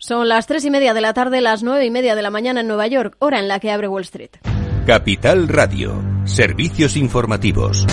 Son las tres y media de la tarde, las nueve y media de la mañana en Nueva York, hora en la que abre Wall Street. Capital Radio, servicios informativos.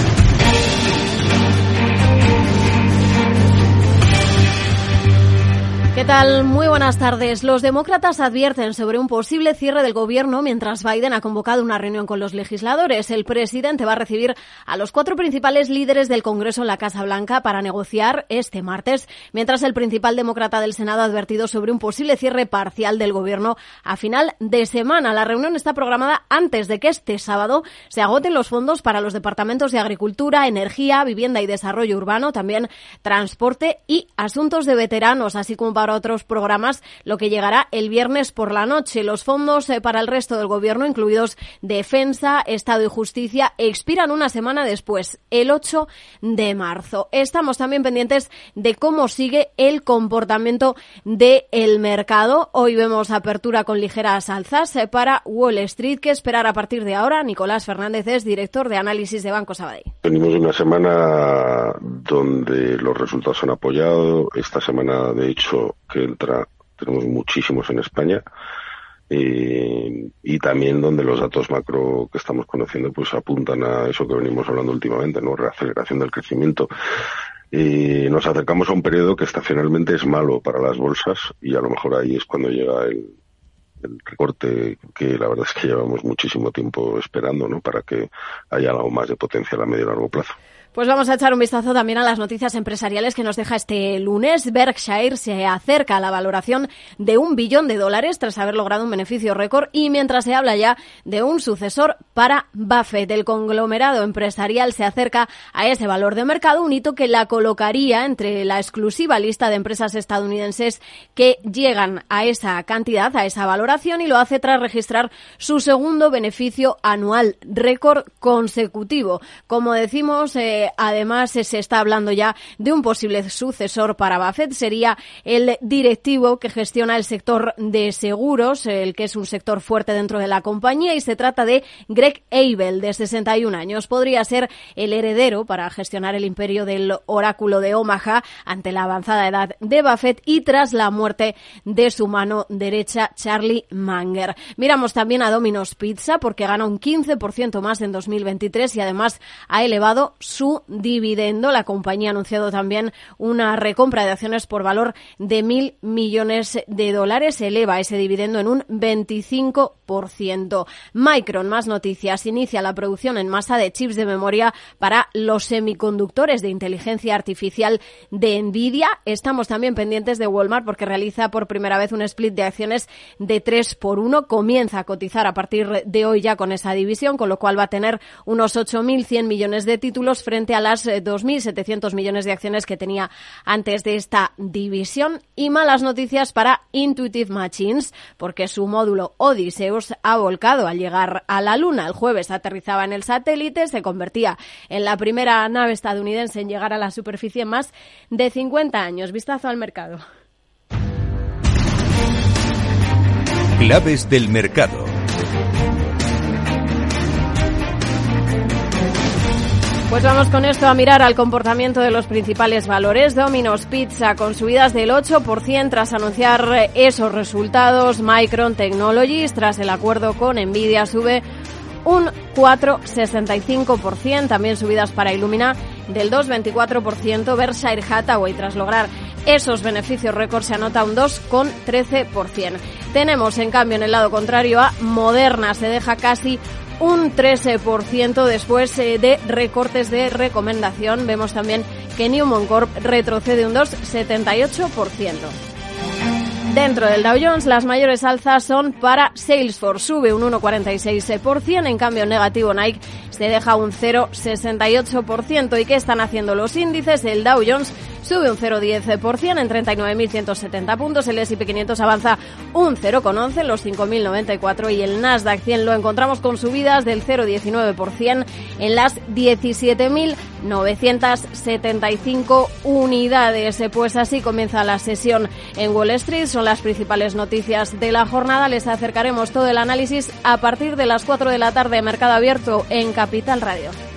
Tal? Muy buenas tardes. Los demócratas advierten sobre un posible cierre del gobierno mientras Biden ha convocado una reunión con los legisladores. El presidente va a recibir a los cuatro principales líderes del Congreso en la Casa Blanca para negociar este martes, mientras el principal demócrata del Senado ha advertido sobre un posible cierre parcial del gobierno a final de semana. La reunión está programada antes de que este sábado se agoten los fondos para los departamentos de Agricultura, Energía, Vivienda y Desarrollo Urbano, también Transporte y Asuntos de Veteranos, así como para otros programas, lo que llegará el viernes por la noche. Los fondos eh, para el resto del gobierno, incluidos Defensa, Estado y Justicia, expiran una semana después, el 8 de marzo. Estamos también pendientes de cómo sigue el comportamiento del mercado. Hoy vemos apertura con ligeras alzas eh, para Wall Street. ¿Qué esperar a partir de ahora? Nicolás Fernández es director de análisis de Banco Sabadell. Venimos de una semana donde los resultados han apoyado. Esta semana, de hecho, que entra, tenemos muchísimos en España. Y también donde los datos macro que estamos conociendo pues apuntan a eso que venimos hablando últimamente, ¿no? Reaceleración del crecimiento. y nos acercamos a un periodo que estacionalmente es malo para las bolsas y a lo mejor ahí es cuando llega el, el recorte que la verdad es que llevamos muchísimo tiempo esperando, ¿no? Para que haya algo más de potencial a medio y largo plazo. Pues vamos a echar un vistazo también a las noticias empresariales que nos deja este lunes. Berkshire se acerca a la valoración de un billón de dólares tras haber logrado un beneficio récord y mientras se habla ya de un sucesor para Buffett. El conglomerado empresarial se acerca a ese valor de mercado, un hito que la colocaría entre la exclusiva lista de empresas estadounidenses que llegan a esa cantidad, a esa valoración y lo hace tras registrar su segundo beneficio anual récord consecutivo. Como decimos, eh, además se está hablando ya de un posible sucesor para Buffett. Sería el directivo que gestiona el sector de seguros, el que es un sector fuerte dentro de la compañía, y se trata de Greg Abel, de 61 años. Podría ser el heredero para gestionar el imperio del oráculo de Omaha ante la avanzada edad de Buffett y tras la muerte de su mano derecha, Charlie Manger. Miramos también a Domino's Pizza porque gana un 15% más en 2023 y además ha elevado su dividendo. La compañía ha anunciado también una recompra de acciones por valor de mil millones de dólares. eleva ese dividendo en un 25%. Micron, más noticias, inicia la producción en masa de chips de memoria para los semiconductores de inteligencia artificial de Nvidia. Estamos también pendientes de Walmart porque realiza por primera vez un split de acciones de 3 por 1. Comienza a cotizar a partir de hoy ya con esa división, con lo cual va a tener unos 8.100 millones de títulos frente a las 2.700 eh, millones de acciones que tenía antes de esta división. Y malas noticias para Intuitive Machines, porque su módulo Odysseus ha volcado al llegar a la Luna. El jueves aterrizaba en el satélite, se convertía en la primera nave estadounidense en llegar a la superficie en más de 50 años. Vistazo al mercado. Claves del mercado. Pues vamos con esto a mirar al comportamiento de los principales valores. Domino's Pizza con subidas del 8% tras anunciar esos resultados. Micron Technologies tras el acuerdo con Nvidia sube un 4,65%. También subidas para Illumina del 2,24%. Berkshire Hathaway tras lograr esos beneficios récord se anota un 2,13%. Tenemos en cambio en el lado contrario a Moderna. Se deja casi un 13% después eh, de recortes de recomendación. Vemos también que Newmont Corp retrocede un 2,78%. Dentro del Dow Jones, las mayores alzas son para Salesforce, sube un 1,46%, en cambio negativo Nike se deja un 0,68%. ¿Y qué están haciendo los índices? El Dow Jones sube un 0,10% en 39.170 puntos, el S&P 500 avanza un 0,11 en los 5.094 y el Nasdaq 100 lo encontramos con subidas del 0,19% en las 17.975 unidades. Pues así comienza la sesión en Wall Street, son las principales noticias de la jornada. Les acercaremos todo el análisis a partir de las 4 de la tarde, Mercado Abierto en Capital Radio.